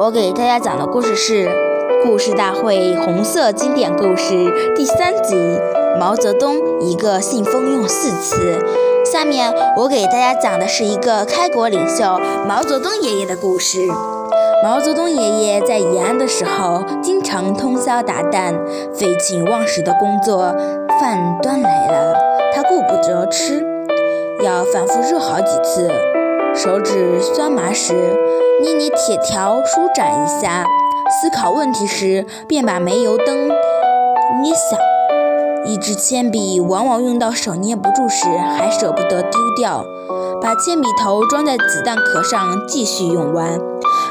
我给大家讲的故事是《故事大会红色经典故事》第三集《毛泽东一个信封用四次》。下面我给大家讲的是一个开国领袖毛泽东爷爷的故事。毛泽东爷爷在延安的时候，经常通宵达旦，废寝忘食的工作。饭端来了，他顾不得吃，要反复热好几次。手指酸麻时，捏捏铁条舒展一下；思考问题时，便把煤油灯捏响。一支铅笔往往用到手捏不住时，还舍不得丢掉，把铅笔头装在子弹壳上继续用完。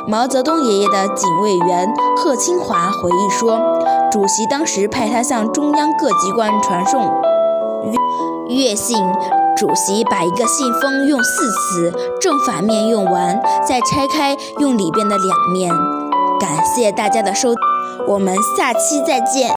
毛泽东爷爷的警卫员贺清华回忆说：“主席当时派他向中央各机关传送阅信，主席把一个信封用四次，正反面用完，再拆开用里边的两面。”感谢大家的收，我们下期再见。